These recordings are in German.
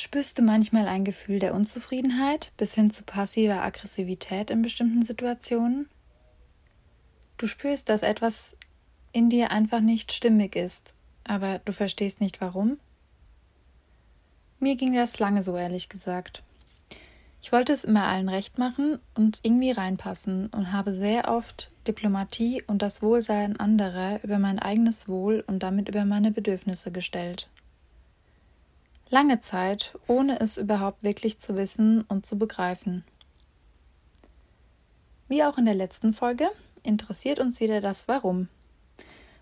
Spürst du manchmal ein Gefühl der Unzufriedenheit bis hin zu passiver Aggressivität in bestimmten Situationen? Du spürst, dass etwas in dir einfach nicht stimmig ist, aber du verstehst nicht warum? Mir ging das lange so, ehrlich gesagt. Ich wollte es immer allen recht machen und irgendwie reinpassen und habe sehr oft Diplomatie und das Wohlsein anderer über mein eigenes Wohl und damit über meine Bedürfnisse gestellt. Lange Zeit, ohne es überhaupt wirklich zu wissen und zu begreifen. Wie auch in der letzten Folge interessiert uns wieder das Warum.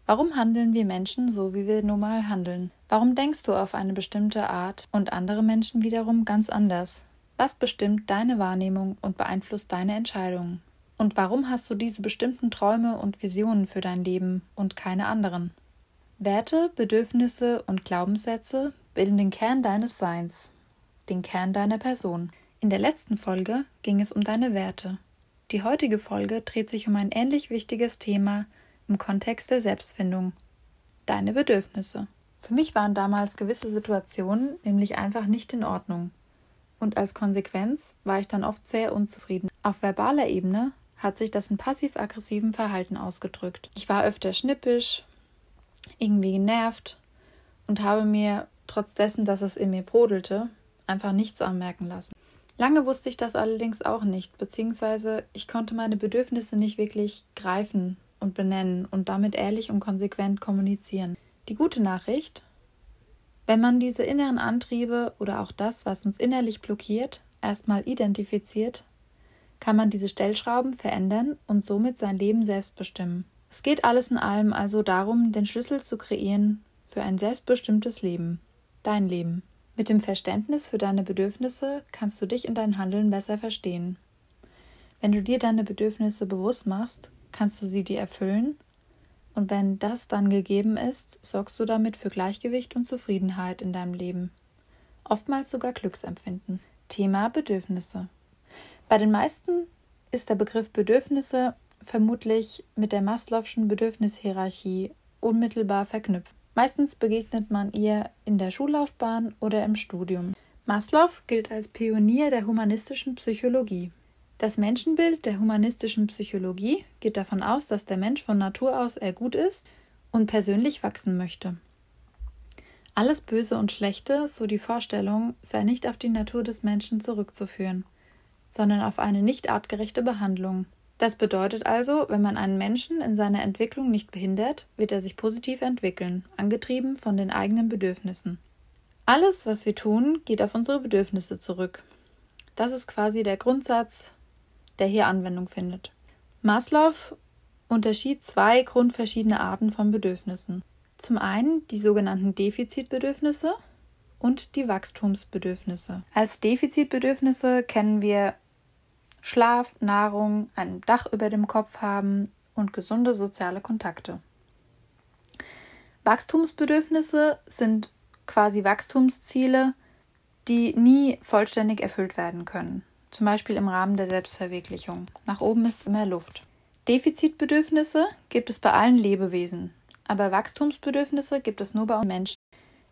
Warum handeln wir Menschen so, wie wir normal handeln? Warum denkst du auf eine bestimmte Art und andere Menschen wiederum ganz anders? Was bestimmt deine Wahrnehmung und beeinflusst deine Entscheidungen? Und warum hast du diese bestimmten Träume und Visionen für dein Leben und keine anderen? Werte, Bedürfnisse und Glaubenssätze bilden den Kern deines Seins, den Kern deiner Person. In der letzten Folge ging es um deine Werte. Die heutige Folge dreht sich um ein ähnlich wichtiges Thema im Kontext der Selbstfindung. Deine Bedürfnisse. Für mich waren damals gewisse Situationen nämlich einfach nicht in Ordnung. Und als Konsequenz war ich dann oft sehr unzufrieden. Auf verbaler Ebene hat sich das in passiv-aggressivem Verhalten ausgedrückt. Ich war öfter schnippisch, irgendwie genervt und habe mir trotz dessen, dass es in mir brodelte, einfach nichts anmerken lassen. Lange wusste ich das allerdings auch nicht, beziehungsweise ich konnte meine Bedürfnisse nicht wirklich greifen und benennen und damit ehrlich und konsequent kommunizieren. Die gute Nachricht, wenn man diese inneren Antriebe oder auch das, was uns innerlich blockiert, erstmal identifiziert, kann man diese Stellschrauben verändern und somit sein Leben selbst bestimmen. Es geht alles in allem also darum, den Schlüssel zu kreieren für ein selbstbestimmtes Leben dein Leben. Mit dem Verständnis für deine Bedürfnisse kannst du dich und dein Handeln besser verstehen. Wenn du dir deine Bedürfnisse bewusst machst, kannst du sie dir erfüllen und wenn das dann gegeben ist, sorgst du damit für Gleichgewicht und Zufriedenheit in deinem Leben. Oftmals sogar Glücksempfinden. Thema Bedürfnisse. Bei den meisten ist der Begriff Bedürfnisse vermutlich mit der Maslow'schen Bedürfnishierarchie unmittelbar verknüpft. Meistens begegnet man ihr in der Schullaufbahn oder im Studium. Maslow gilt als Pionier der humanistischen Psychologie. Das Menschenbild der humanistischen Psychologie geht davon aus, dass der Mensch von Natur aus eher gut ist und persönlich wachsen möchte. Alles Böse und Schlechte, so die Vorstellung, sei nicht auf die Natur des Menschen zurückzuführen, sondern auf eine nicht artgerechte Behandlung. Das bedeutet also, wenn man einen Menschen in seiner Entwicklung nicht behindert, wird er sich positiv entwickeln, angetrieben von den eigenen Bedürfnissen. Alles, was wir tun, geht auf unsere Bedürfnisse zurück. Das ist quasi der Grundsatz, der hier Anwendung findet. Maslow unterschied zwei grundverschiedene Arten von Bedürfnissen. Zum einen die sogenannten Defizitbedürfnisse und die Wachstumsbedürfnisse. Als Defizitbedürfnisse kennen wir Schlaf, Nahrung, ein Dach über dem Kopf haben und gesunde soziale Kontakte. Wachstumsbedürfnisse sind quasi Wachstumsziele, die nie vollständig erfüllt werden können, zum Beispiel im Rahmen der Selbstverwirklichung. Nach oben ist immer Luft. Defizitbedürfnisse gibt es bei allen Lebewesen, aber Wachstumsbedürfnisse gibt es nur bei Menschen.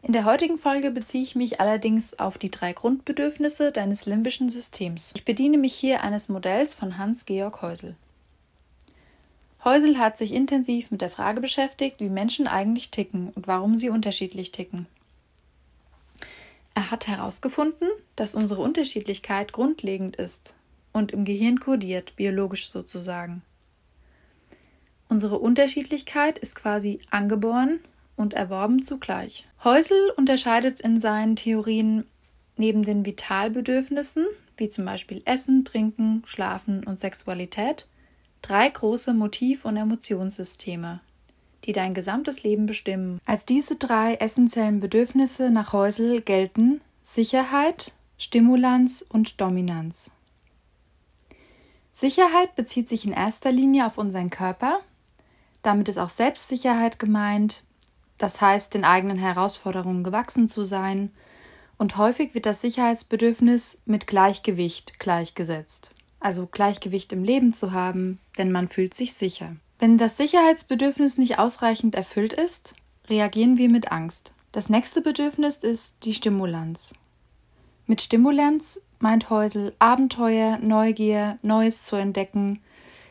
In der heutigen Folge beziehe ich mich allerdings auf die drei Grundbedürfnisse deines limbischen Systems. Ich bediene mich hier eines Modells von Hans-Georg Häusel. Häusel hat sich intensiv mit der Frage beschäftigt, wie Menschen eigentlich ticken und warum sie unterschiedlich ticken. Er hat herausgefunden, dass unsere Unterschiedlichkeit grundlegend ist und im Gehirn kodiert, biologisch sozusagen. Unsere Unterschiedlichkeit ist quasi angeboren und erworben zugleich. Häusel unterscheidet in seinen Theorien neben den Vitalbedürfnissen, wie zum Beispiel Essen, Trinken, Schlafen und Sexualität, drei große Motiv- und Emotionssysteme, die dein gesamtes Leben bestimmen. Als diese drei essentiellen Bedürfnisse nach Häusel gelten Sicherheit, Stimulanz und Dominanz. Sicherheit bezieht sich in erster Linie auf unseren Körper, damit ist auch Selbstsicherheit gemeint, das heißt, den eigenen Herausforderungen gewachsen zu sein, und häufig wird das Sicherheitsbedürfnis mit Gleichgewicht gleichgesetzt. Also Gleichgewicht im Leben zu haben, denn man fühlt sich sicher. Wenn das Sicherheitsbedürfnis nicht ausreichend erfüllt ist, reagieren wir mit Angst. Das nächste Bedürfnis ist die Stimulanz. Mit Stimulanz meint Häusel Abenteuer, Neugier, Neues zu entdecken.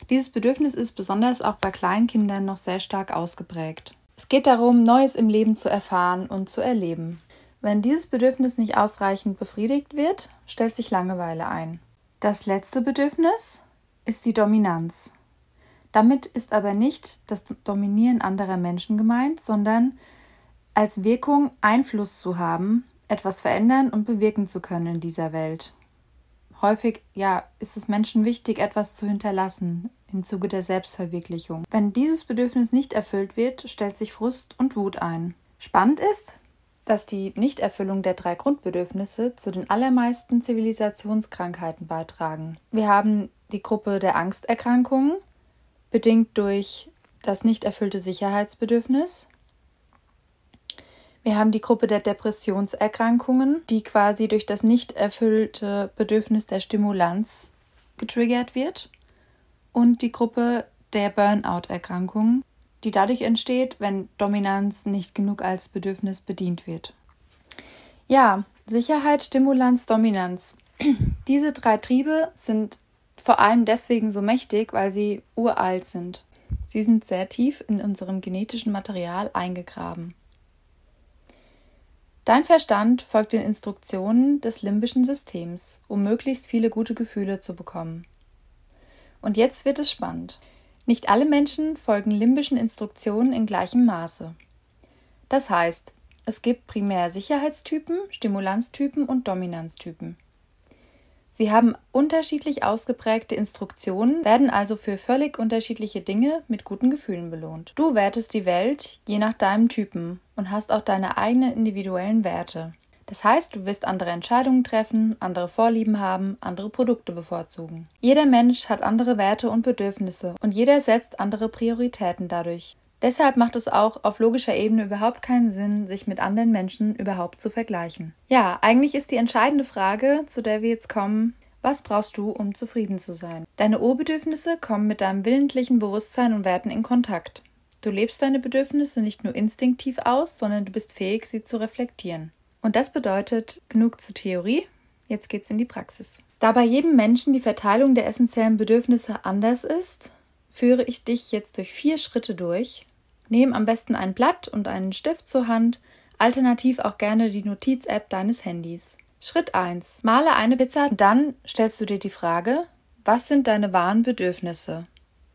Dieses Bedürfnis ist besonders auch bei Kleinkindern noch sehr stark ausgeprägt. Es geht darum, Neues im Leben zu erfahren und zu erleben. Wenn dieses Bedürfnis nicht ausreichend befriedigt wird, stellt sich Langeweile ein. Das letzte Bedürfnis ist die Dominanz. Damit ist aber nicht das Dominieren anderer Menschen gemeint, sondern als Wirkung Einfluss zu haben, etwas verändern und bewirken zu können in dieser Welt. Häufig, ja, ist es Menschen wichtig, etwas zu hinterlassen im Zuge der Selbstverwirklichung. Wenn dieses Bedürfnis nicht erfüllt wird, stellt sich Frust und Wut ein. Spannend ist, dass die Nichterfüllung der drei Grundbedürfnisse zu den allermeisten Zivilisationskrankheiten beitragen. Wir haben die Gruppe der Angsterkrankungen, bedingt durch das nicht erfüllte Sicherheitsbedürfnis. Wir haben die Gruppe der Depressionserkrankungen, die quasi durch das nicht erfüllte Bedürfnis der Stimulanz getriggert wird. Und die Gruppe der Burnout-Erkrankungen, die dadurch entsteht, wenn Dominanz nicht genug als Bedürfnis bedient wird. Ja, Sicherheit, Stimulanz, Dominanz. Diese drei Triebe sind vor allem deswegen so mächtig, weil sie uralt sind. Sie sind sehr tief in unserem genetischen Material eingegraben. Dein Verstand folgt den Instruktionen des limbischen Systems, um möglichst viele gute Gefühle zu bekommen. Und jetzt wird es spannend. Nicht alle Menschen folgen limbischen Instruktionen in gleichem Maße. Das heißt, es gibt primär Sicherheitstypen, Stimulanztypen und Dominanztypen. Sie haben unterschiedlich ausgeprägte Instruktionen, werden also für völlig unterschiedliche Dinge mit guten Gefühlen belohnt. Du wertest die Welt je nach deinem Typen und hast auch deine eigenen individuellen Werte. Das heißt, du wirst andere Entscheidungen treffen, andere Vorlieben haben, andere Produkte bevorzugen. Jeder Mensch hat andere Werte und Bedürfnisse und jeder setzt andere Prioritäten dadurch. Deshalb macht es auch auf logischer Ebene überhaupt keinen Sinn, sich mit anderen Menschen überhaupt zu vergleichen. Ja, eigentlich ist die entscheidende Frage, zu der wir jetzt kommen, was brauchst du, um zufrieden zu sein? Deine Urbedürfnisse kommen mit deinem willentlichen Bewusstsein und Werten in Kontakt. Du lebst deine Bedürfnisse nicht nur instinktiv aus, sondern du bist fähig, sie zu reflektieren. Und das bedeutet genug zur Theorie. Jetzt geht's in die Praxis. Da bei jedem Menschen die Verteilung der essentiellen Bedürfnisse anders ist, führe ich dich jetzt durch vier Schritte durch. Nehm am besten ein Blatt und einen Stift zur Hand, alternativ auch gerne die Notiz-App deines Handys. Schritt 1. Male eine Pizza, dann stellst du dir die Frage, was sind deine wahren Bedürfnisse?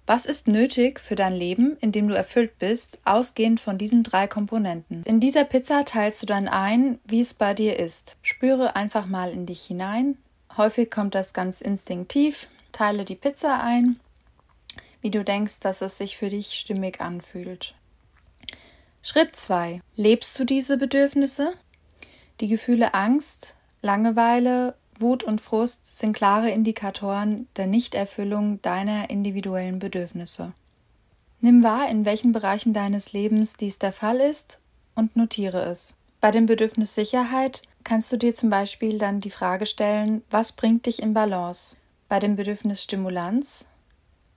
Was ist nötig für dein Leben, in dem du erfüllt bist, ausgehend von diesen drei Komponenten? In dieser Pizza teilst du dann ein, wie es bei dir ist. Spüre einfach mal in dich hinein. Häufig kommt das ganz instinktiv. Teile die Pizza ein, wie du denkst, dass es sich für dich stimmig anfühlt. Schritt 2. Lebst du diese Bedürfnisse? Die Gefühle Angst, Langeweile, Wut und Frust sind klare Indikatoren der Nichterfüllung deiner individuellen Bedürfnisse. Nimm wahr, in welchen Bereichen deines Lebens dies der Fall ist und notiere es. Bei dem Bedürfnis Sicherheit kannst du dir zum Beispiel dann die Frage stellen, was bringt dich in Balance? Bei dem Bedürfnis Stimulanz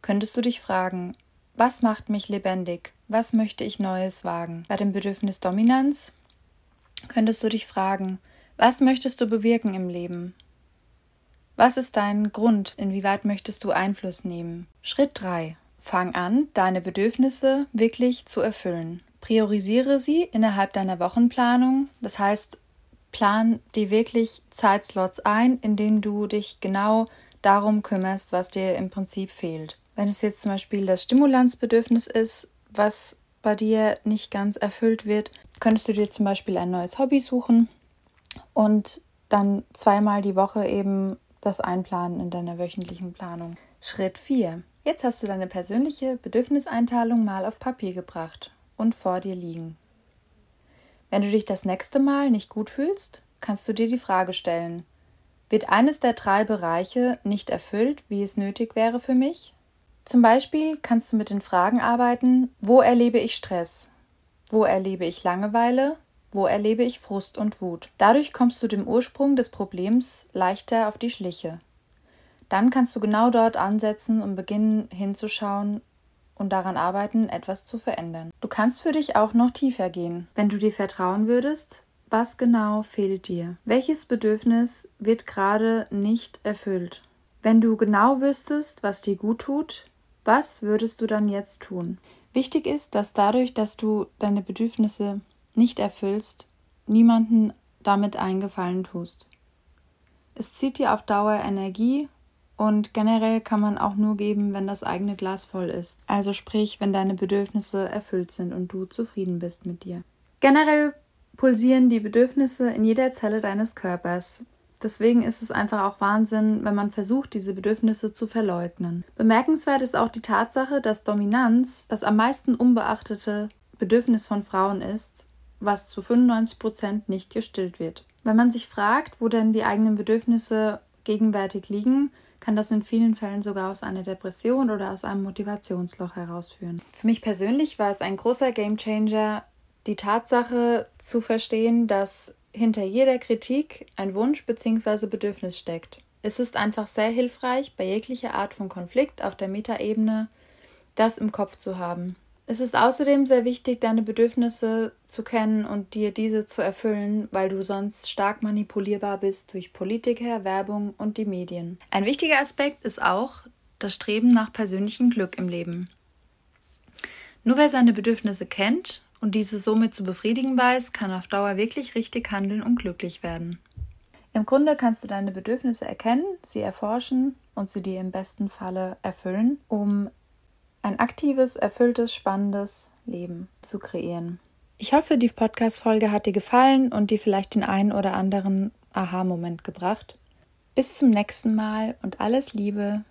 könntest du dich fragen, was macht mich lebendig? Was möchte ich Neues wagen? Bei dem Bedürfnis Dominanz könntest du dich fragen, was möchtest du bewirken im Leben? Was ist dein Grund? Inwieweit möchtest du Einfluss nehmen? Schritt 3. Fang an, deine Bedürfnisse wirklich zu erfüllen. Priorisiere sie innerhalb deiner Wochenplanung. Das heißt, plan dir wirklich Zeitslots ein, in denen du dich genau darum kümmerst, was dir im Prinzip fehlt. Wenn es jetzt zum Beispiel das Stimulanzbedürfnis ist, was bei dir nicht ganz erfüllt wird, könntest du dir zum Beispiel ein neues Hobby suchen und dann zweimal die Woche eben das einplanen in deiner wöchentlichen Planung. Schritt 4. Jetzt hast du deine persönliche Bedürfniseinteilung mal auf Papier gebracht und vor dir liegen. Wenn du dich das nächste Mal nicht gut fühlst, kannst du dir die Frage stellen, wird eines der drei Bereiche nicht erfüllt, wie es nötig wäre für mich? Zum Beispiel kannst du mit den Fragen arbeiten, wo erlebe ich Stress? Wo erlebe ich Langeweile? Wo erlebe ich Frust und Wut? Dadurch kommst du dem Ursprung des Problems leichter auf die Schliche. Dann kannst du genau dort ansetzen und beginnen hinzuschauen und daran arbeiten, etwas zu verändern. Du kannst für dich auch noch tiefer gehen. Wenn du dir vertrauen würdest, was genau fehlt dir? Welches Bedürfnis wird gerade nicht erfüllt? Wenn du genau wüsstest, was dir gut tut, was würdest du dann jetzt tun? Wichtig ist, dass dadurch, dass du deine Bedürfnisse nicht erfüllst, niemanden damit eingefallen tust. Es zieht dir auf Dauer Energie und generell kann man auch nur geben, wenn das eigene Glas voll ist. Also sprich, wenn deine Bedürfnisse erfüllt sind und du zufrieden bist mit dir. Generell pulsieren die Bedürfnisse in jeder Zelle deines Körpers. Deswegen ist es einfach auch Wahnsinn, wenn man versucht, diese Bedürfnisse zu verleugnen. Bemerkenswert ist auch die Tatsache, dass Dominanz das am meisten unbeachtete Bedürfnis von Frauen ist, was zu 95 Prozent nicht gestillt wird. Wenn man sich fragt, wo denn die eigenen Bedürfnisse gegenwärtig liegen, kann das in vielen Fällen sogar aus einer Depression oder aus einem Motivationsloch herausführen. Für mich persönlich war es ein großer Gamechanger, die Tatsache zu verstehen, dass hinter jeder Kritik ein Wunsch bzw. Bedürfnis steckt. Es ist einfach sehr hilfreich, bei jeglicher Art von Konflikt auf der Metaebene das im Kopf zu haben. Es ist außerdem sehr wichtig, deine Bedürfnisse zu kennen und dir diese zu erfüllen, weil du sonst stark manipulierbar bist durch Politiker, Werbung und die Medien. Ein wichtiger Aspekt ist auch das Streben nach persönlichem Glück im Leben. Nur wer seine Bedürfnisse kennt und diese somit zu befriedigen weiß, kann auf Dauer wirklich richtig handeln und glücklich werden. Im Grunde kannst du deine Bedürfnisse erkennen, sie erforschen und sie dir im besten Falle erfüllen, um ein aktives, erfülltes, spannendes Leben zu kreieren. Ich hoffe, die Podcast-Folge hat dir gefallen und dir vielleicht den einen oder anderen Aha-Moment gebracht. Bis zum nächsten Mal und alles Liebe,